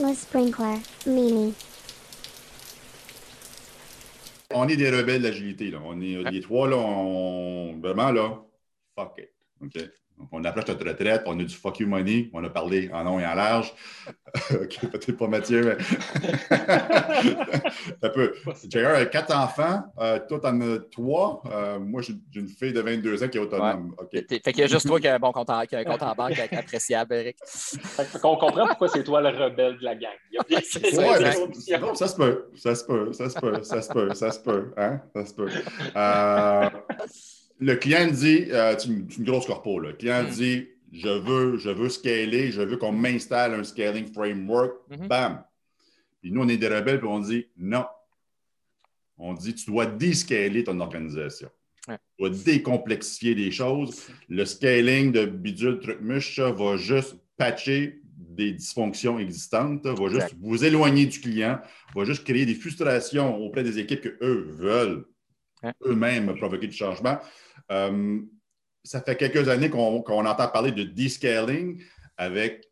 Le sprinkler, Mimi. On est des rebelles d'agilité. Là. On est les trois, là, on... vraiment, là, fuck it. OK? Donc, on approche notre retraite, on a du fuck you money, on a parlé en long et en large. OK, peut-être pas Mathieu, mais. un peu. J'ai a quatre enfants, euh, toi, t'en as trois. Euh, moi, j'ai une fille de 22 ans qui est autonome. Ouais. Fait qu'il y a juste toi qui a un bon compte en, un compte en banque appréciable, Eric. Fait qu'on comprend pourquoi c'est toi le rebelle de la gang. ouais, non, ça se peut, ça se peut, ça se peut, ça se peut, ça se peut, hein? Ça se peut. Euh, le client dit, euh, c'est une, grosse corpo, le client mm. dit je veux, je veux scaler, je veux qu'on m'installe un scaling framework, mm-hmm. bam. Puis nous, on est des rebelles, puis on dit non. On dit tu dois déscaler ton organisation. Tu dois décomplexifier les choses. Le scaling de bidule truc muche va juste patcher des dysfonctions existantes, va juste vous éloigner du client, va juste créer des frustrations auprès des équipes qu'eux veulent eux-mêmes provoquer du changement. Euh, ça fait quelques années qu'on entend parler de descaling avec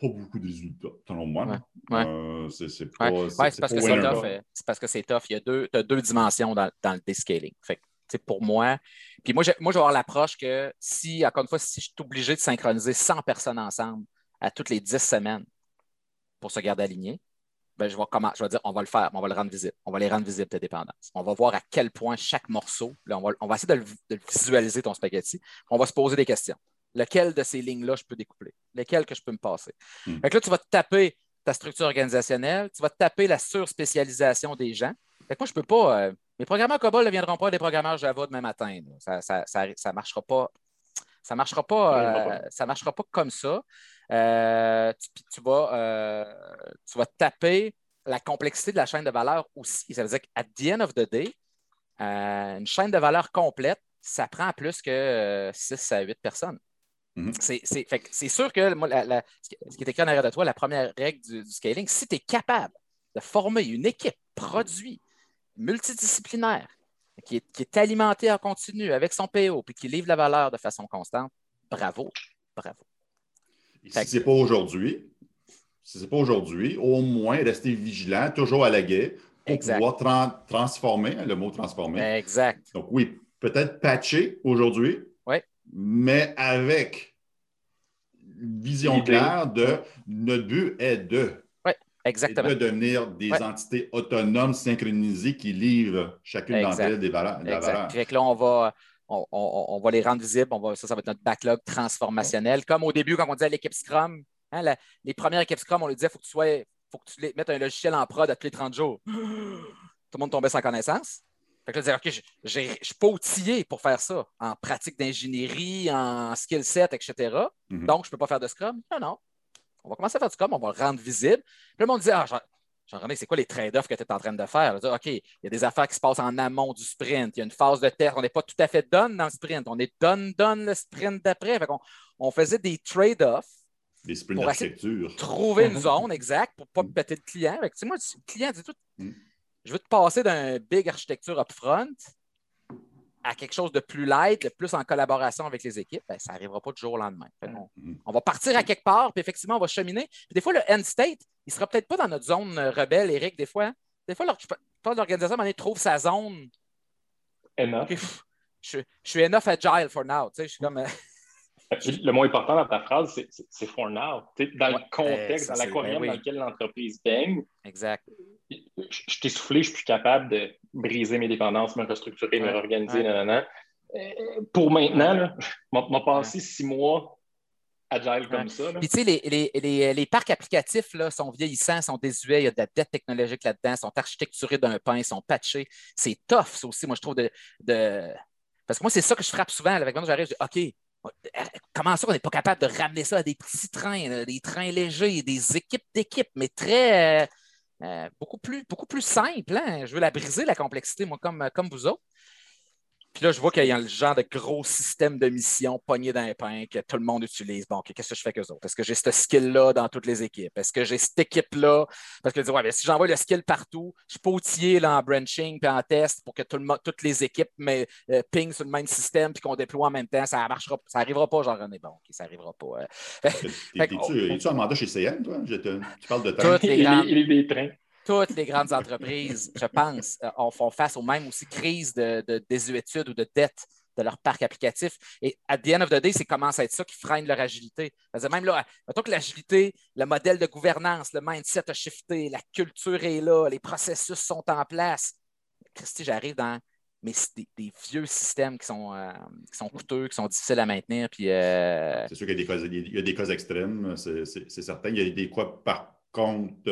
pas beaucoup de résultats, selon moi. c'est parce, que c'est tough. Il y a deux, as deux dimensions dans, le descaling. Fait pour moi, puis moi, je, moi, je vais avoir l'approche que si, encore une fois, si je suis obligé de synchroniser 100 personnes ensemble à toutes les 10 semaines pour se garder alignés, ben, je, vais comment, je vais dire, on va le faire, on va le rendre visible. On va les rendre visibles, tes dépendances. On va voir à quel point chaque morceau, on, va, on, va, essayer de, le, visualiser, ton spaghetti. On va se poser des questions. Lequel de ces lignes-là je peux découpler? Lesquelles que je peux me passer? Hmm. là, tu vas te taper ta structure organisationnelle, tu vas te taper la surspécialisation des gens. Fait que moi, je ne peux pas. Euh, mes programmeurs COBOL ne deviendront pas des programmeurs Java demain matin. Ça ne marchera pas. Ça marchera pas, euh, ça marchera pas comme ça. Euh, tu, vas, euh, tu vas taper la complexité de la chaîne de valeur aussi. Ça veut dire qu'à the end of the day, une chaîne de valeur complète, ça prend plus que 6 à 8 personnes. Mm-hmm. C'est sûr que ce qui est écrit en arrière de toi, la première règle du, scaling, si tu es capable de former une équipe produit multidisciplinaire qui est, qui est alimentée en continu avec son PO puis qui livre la valeur de façon constante, bravo, bravo si ce n'est pas aujourd'hui, si ce n'est pas aujourd'hui, au moins rester vigilant, toujours à la guet, pour pouvoir transformer, hein, le mot transformer. Exact. Donc oui, peut-être patcher aujourd'hui, mais avec une vision claire de notre but est de. Exactement. de devenir des entités autonomes, synchronisées qui livrent chacune d'entre elles des valeurs. Exact. là, on va, on, va les rendre visibles. On va, ça, ça va être notre backlog transformationnel. Comme au début, quand on disait l'équipe Scrum, hein, les premières équipes Scrum, on leur disait il faut que tu sois, faut que tu mettes un logiciel en prod à tous les 30 jours. Tout le monde tombait sans connaissance. Fait que là, OK, je, je, suis pas outillé pour faire ça en pratique d'ingénierie, en skill set, etc. Mm-hmm. Donc, je ne peux pas faire de Scrum? Non, non. On va commencer à faire du Scrum, on va le rendre visible. Puis le monde disait, ah, Jean-René, c'est quoi les trade-offs que tu es en train de faire? OK, il y a des affaires qui se passent en amont du sprint. Il y a une phase de test. On n'est pas tout à fait done dans le sprint. On est done, done le sprint d'après. On, on, faisait des trade-offs. Des sprints d'architecture. Trouver une zone exacte pour ne pas péter le client. moi, le client dit tout. Mm. Je veux te passer d'un big architecture upfront à quelque chose de plus light, de plus en collaboration avec les équipes, ben, ça n'arrivera pas du jour au lendemain. Mm. on, va partir à quelque part, puis effectivement, on va cheminer. des fois, le end state, il ne sera peut-être pas dans notre zone euh, rebelle, Eric, des fois. Des fois, l'organisation trouve sa zone. Enough. Je, je, suis enough agile for now. Je suis comme. Euh, le mot important dans ta phrase, c'est for now. Dans le contexte, dans la ben dans lequel l'entreprise baigne. Exact. Je, t'ai soufflé, je suis capable de briser mes dépendances, me restructurer, me réorganiser. Euh, pour maintenant, m'a passé six mois agile comme ça. Puis tu sais, les, parcs applicatifs là, sont vieillissants, sont désuets, il y a de la dette technologique là-dedans, sont architecturés d'un pain, sont patchés. C'est tough, ça aussi, moi, je trouve de. Parce que moi, c'est ça que je frappe souvent. Avec quand j'arrive, je dis OK, Comment ça, on n'est pas capable de ramener ça à des petits trains, des trains légers, des équipes d'équipes, mais très euh, euh, beaucoup, plus, beaucoup plus simple. Hein? Je veux la briser, la complexité, moi, comme, comme vous autres. Puis là, je vois qu'il y a le genre de gros système de mission pogné dans les pain que tout le monde utilise. Bon, qu'est-ce que je fais avec eux autres? Est-ce que j'ai ce skill-là dans toutes les équipes? Est-ce que j'ai cette équipe-là? Parce que ouais, si j'envoie le skill partout, je peux outiller là, en branching puis en test pour que tout le, toutes les équipes mais, euh, ping sur le même système puis qu'on déploie en même temps. Ça marchera, ça n'arrivera pas, Jean-René. Bon, OK, ça n'arrivera pas. Euh. Es-tu en mandat chez CN, toi? tu parles de temps. il, est des trains toutes les grandes entreprises, je pense, euh, font face aux mêmes aussi crises de, de désuétude ou de dette de leur parc applicatif. Et à the end of the day, c'est commence à être ça qui freine leur agilité. même là, mettons que l'agilité, le modèle de gouvernance, le mindset a shifté, la culture est là, les processus sont en place. Christy, j'arrive dans mais des, vieux systèmes qui sont, euh, qui sont coûteux, qui sont difficiles à maintenir. Euh, C'est sûr qu'il des y a des cas extrêmes, c'est certain. Il y a des cas par compte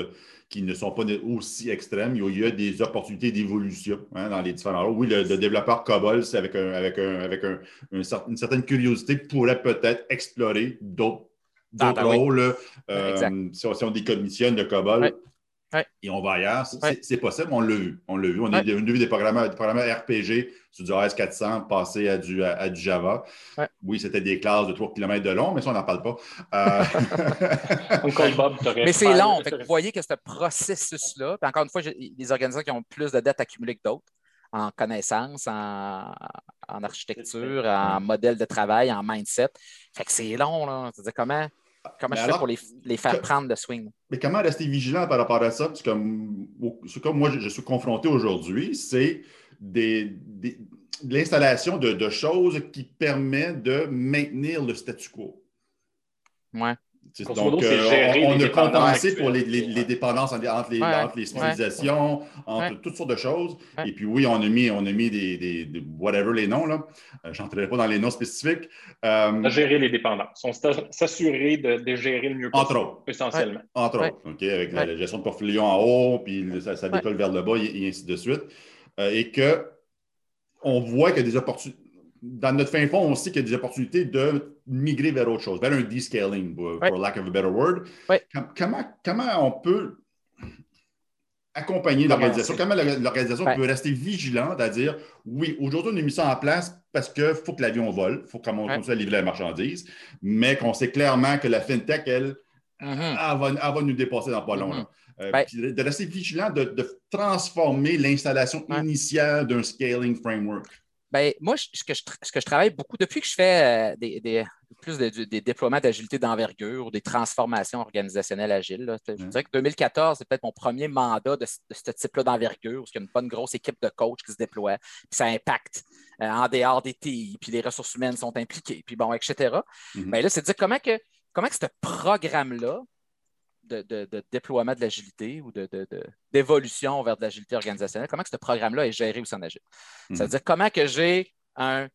qui ne sont pas aussi extrêmes. Il y a des opportunités d'évolution hein, dans les différents rôles. Oui, le, développeur COBOL, c'est avec, un, avec, un, avec un, une certaine curiosité, pourrait peut-être explorer d'autres ah, ben rôles. Euh, si, on, décommissionne le COBOL, et on va ailleurs. C'est possible, on l'a vu. On l'a vu. On a vu des programmes, RPG sur du AS400 passer à du, à, du Java. Oui, c'était des classes de 3 km de long, mais ça, on n'en parle pas. Euh, mais c'est long. vous voyez que ce processus-là, encore une fois, des organisations qui ont plus de dettes accumulées que d'autres en connaissances, en, architecture, en modèle de travail, en mindset. Fait que c'est long, là. C'est-à-dire comment Comment je fais pour les, faire prendre le swing? Mais comment rester vigilant par rapport à ça? Parce comme, comme moi, je, suis confronté aujourd'hui, c'est des, l'installation de, choses qui permettent de maintenir le statu quo. Ouais. Donc, euh, on, a compensé pour les, dépendances entre les, entre les civilisations, entre toutes sortes de choses. Et puis oui, on a mis, on a mis des, whatever les noms, là. Euh, je n'entrerai pas dans les noms spécifiques. Euh, gérer les dépendances. On s'assurer de, gérer le mieux possible. Entre autres. Essentiellement. Entre autres. OK, avec la, gestion de portfolio en haut, puis ça, ça décolle vers le bas, et, ainsi de suite. et que on voit qu'il y a des opportunités dans notre fin fond, on sait qu'il y a des opportunités de migrer vers autre chose, vers un descaling, pour lack of a better word. Comment, comment on peut accompagner l'organisation? Comment l'organisation peut rester vigilante à dire oui, aujourd'hui, on a mis ça en place parce qu'il faut que l'avion vole, il faut qu'on continue à livrer la marchandise, mais qu'on sait clairement que la FinTech, elle, mm-hmm. va, nous dépasser dans pas long. Mm-hmm. Euh, de rester vigilant, de transformer l'installation initiale d'un scaling framework. Ben, moi, ce que, je, que, je, travaille beaucoup, depuis que je fais euh, des, plus des déploiements d'agilité d'envergure ou des transformations organisationnelles agiles, je dirais que 2014, c'est peut-être mon premier mandat de, ce type-là d'envergure, parce qu'il y a une bonne grosse équipe de coachs qui se déploie, puis ça impacte euh, en dehors des TI, puis les ressources humaines sont impliquées, puis bon, etc. Mais mm-hmm. ben là, c'est de dire comment que, comment que ce programme-là de, déploiement de l'agilité ou d'évolution vers de l'agilité organisationnelle, comment que ce programme-là est géré au sein d'Agile? Mhm. C'est-à-dire comment que j'ai un,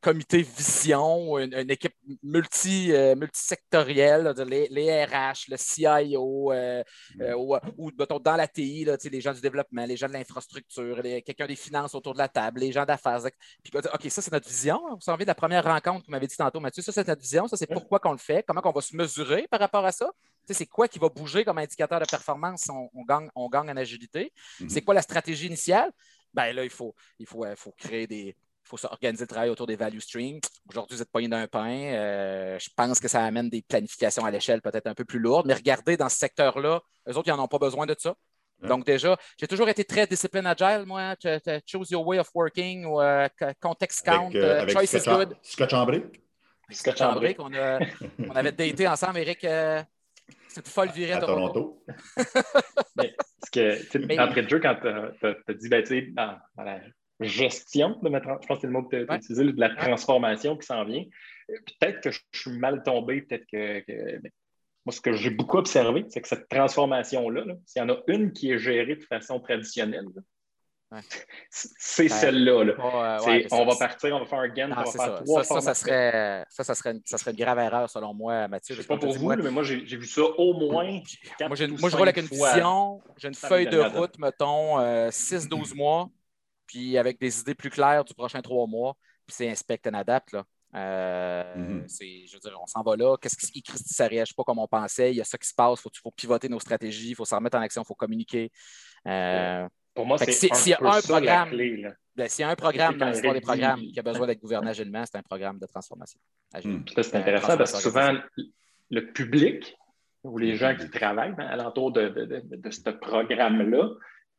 comité vision, une, une équipe multi, euh, multisectorielle, les, RH, le CIO, euh, euh, ou, dans la TI, les gens du développement, les gens de l'infrastructure, quelqu'un des finances autour de la table, les gens d'affaires. Puis, OK, ça, c'est notre vision. Vous savez, de la première rencontre que vous m'avez dit tantôt, Mathieu, ça, c'est notre vision, ça, c'est pourquoi qu'on le fait, comment on va se mesurer par rapport à ça c'est quoi qui va bouger comme indicateur de performance si on, gagne, on gagne en agilité? Mhm. C'est quoi la stratégie initiale? Ben là, il faut, il faut, il faut créer des, faut s'organiser le travail autour des value streams. Aujourd'hui, vous êtes poigné d'un pain. Euh, je pense que ça amène des planifications à l'échelle peut-être un peu plus lourdes, mais regardez, dans ce secteur-là, eux autres, ils n'en ont pas besoin de ça. Donc, déjà, j'ai toujours été très discipline agile, moi. Choose your way of working ou euh, context count, euh, choice is good. Scotch en Scotch en on, on, avait daté ensemble, Eric, c'est une folle virée à, Toronto. Mais, que, Après le jeu, quand tu as, dit, ben, tu sais, dans, la gestion de ma je pense que c'est le mot que tu as utilisé, de la transformation qui s'en vient, peut-être que je suis mal tombé, peut-être que. Ben, moi, ce que j'ai beaucoup observé, c'est que cette transformation-là, s'il y en a une qui est gérée de façon traditionnelle, c'est celle-là. on va partir, on va faire un gain, on va faire trois ça, ça, serait, ça, ça, serait, ça serait une grave erreur selon moi, Mathieu. Je sais pas pour vous, mais moi, j'ai vu ça au moins. moi, moi je roule avec une vision, j'ai une feuille de route, mettons, 6-12 euh, mois, puis avec des idées plus claires du prochain trois mois, puis c'est inspect and adapt. Là. Euh, mm-hmm. Je veux dire, on s'en va là. Qu'est-ce qui ça ne réagit pas comme on pensait? Il y a ça qui se passe. Il faut, pivoter nos stratégies. Il faut s'en remettre en action. Il faut communiquer. Euh, pour moi, c'est un, un programme. Ben, s'il y a un programme dans l'histoire des programmes qui a besoin d'être gouverné agilement, c'est un programme de transformation. Hmm. C'est intéressant parce que souvent, le public ou les gens qui travaillent hein, alentour de, de, ce programme-là,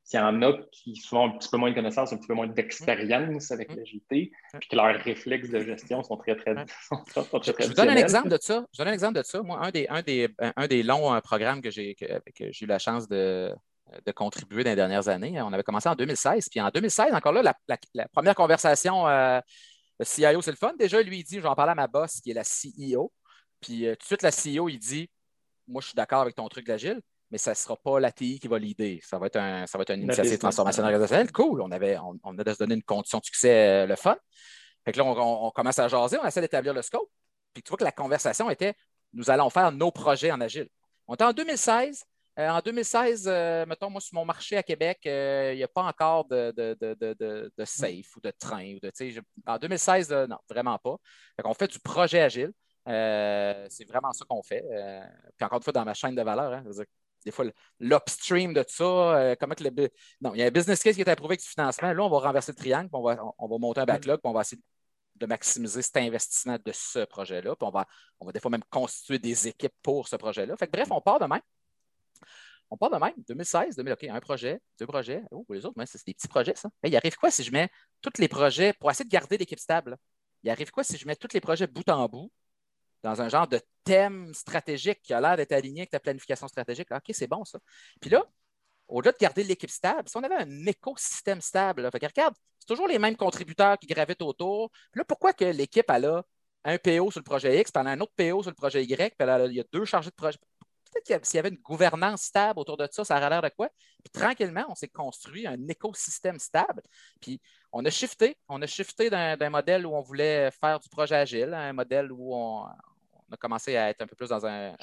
s'il y en a qui ont un petit peu moins de connaissances, un petit peu moins d'expérience avec l'agilité, puis que leurs réflexes de gestion sont très, très, sont très, Je vous donne un exemple de ça. Je vous donne un exemple de ça. Moi, un des, un des, un des longs euh, programmes que j'ai eu la chance de, de contribuer dans les dernières années, on avait commencé en 2016. Puis en 2016, encore là, la, première conversation, euh, le CIO, c'est le fun. Déjà, lui, il dit, j'en parlais à ma boss, qui est la CEO. Puis euh, tout de suite, la CEO, il dit, moi, je suis d'accord avec ton truc d'agile, mais ça ne sera pas l'ATI qui va l'idée. Ça va être un, ça va être une initiative de transformation organisationnelle. Cool. On, avait, on, a de se donner une condition de succès, euh, le fun. Fait que là, on, commence à jaser, on essaie d'établir le scope. Puis tu vois que la conversation était nous allons faire nos projets en agile. On était en 2016. Euh, en 2016, euh, mettons, moi, sur mon marché à Québec, il n'y a pas encore de, de, safe ou de train. Ou de, en 2016, non, vraiment pas. on fait du projet agile. c'est vraiment ça qu'on fait. puis encore une fois, dans ma chaîne de valeur, hein, des fois, l'upstream de tout ça, euh, comment que le. Non, il y a un business case qui est approuvé avec du financement. Là, on va renverser le triangle, puis on va, on va monter un backlog, puis on va essayer de maximiser cet investissement de ce projet-là. Puis on va, on va des fois même constituer des équipes pour ce projet-là. Fait que, bref, on part de même. On part de même. 2016, 2000, OK, un projet, deux projets. Oh, les autres, c'est des petits projets, ça. il arrive quoi si je mets tous les projets pour essayer de garder l'équipe stable? Il arrive quoi si je mets tous les projets bout en bout? Dans un genre de thème stratégique qui a l'air d'être aligné avec ta planification stratégique. OK, c'est bon ça. Puis là, au-delà de garder l'équipe stable, si on avait un écosystème stable, regarde, c'est toujours les mêmes contributeurs qui gravitent autour. Puis là, pourquoi que l'équipe a là un PO sur le projet X, puis un autre PO sur le projet Y, puis là, il y a deux chargés de projet? Peut-être s'il y avait une gouvernance stable autour de ça, ça aurait l'air de quoi? Puis tranquillement, on s'est construit un écosystème stable. Puis on a shifté. On a shifté d'un modèle où on voulait faire du projet agile à un modèle où on, on a commencé à être un peu plus dans un,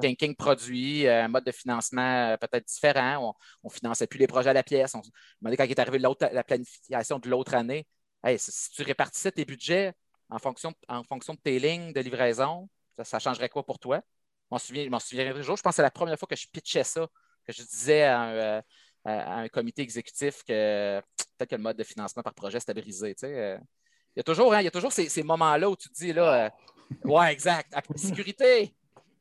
thinking, produit, un mode de financement euh, peut-être différent. On ne finançait plus les projets à la pièce. On demandait quand il est arrivé la planification de l'autre année, si tu répartissais tes budgets en fonction, en fonction de tes lignes de livraison, ça, changerait quoi pour toi? Je m'en souviens, toujours. Je pense que c'est la première fois que je pitchais ça, que je disais à un, euh, un comité exécutif que peut-être que le mode de financement par projet c'était brisé. Euh. Il y a toujours, hein, il y a toujours ces, moments-là où tu te dis là, Ouais, exact. Sécurité.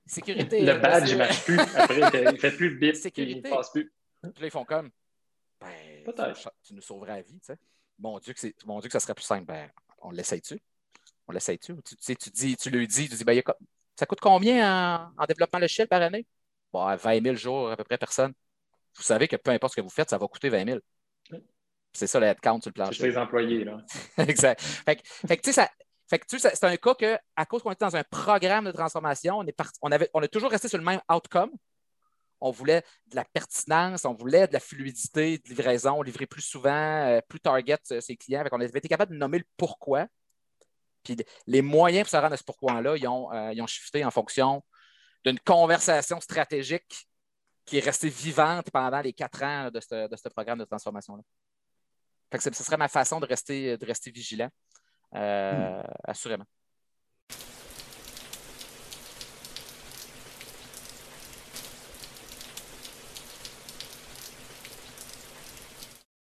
Sécurité. Le badge ne marche plus. Après, il ne fait plus le bit. Sécurité. Il ne passe plus. Puis là, ils font comme. Ben, Peut-être. Tu, nous sauverais la vie, tu sais. Mon Dieu, que mon Dieu, que ça serait plus simple. Ben, on l'essaye-tu? On l'essaye-tu? Tu, tu, tu, dis, tu lui dis, tu dis, ben, ça coûte combien en, développement logiciel par année? Bon, 20 000 jours, à peu près personne. Vous savez que peu importe ce que vous faites, ça va coûter 20 000. C'est ça le headcount sur le plancher. C'est les employés, là. exact. Fait que, tu sais, ça, c'est un cas que, à cause qu'on était dans un programme de transformation, on, est on, avait, on a toujours resté sur le même outcome. On voulait de la pertinence, on voulait de la fluidité de livraison, livrer plus souvent, euh, plus target euh, ses clients. Fait on avait été capable de nommer le pourquoi. Puis les moyens pour se rendre à ce pourquoi-là, ils ont, euh, ils ont shifté en fonction d'une conversation stratégique qui est restée vivante pendant les quatre ans de ce, de ce programme de transformation-là. ce serait ma façon de rester, de rester vigilant. Euh, assurément.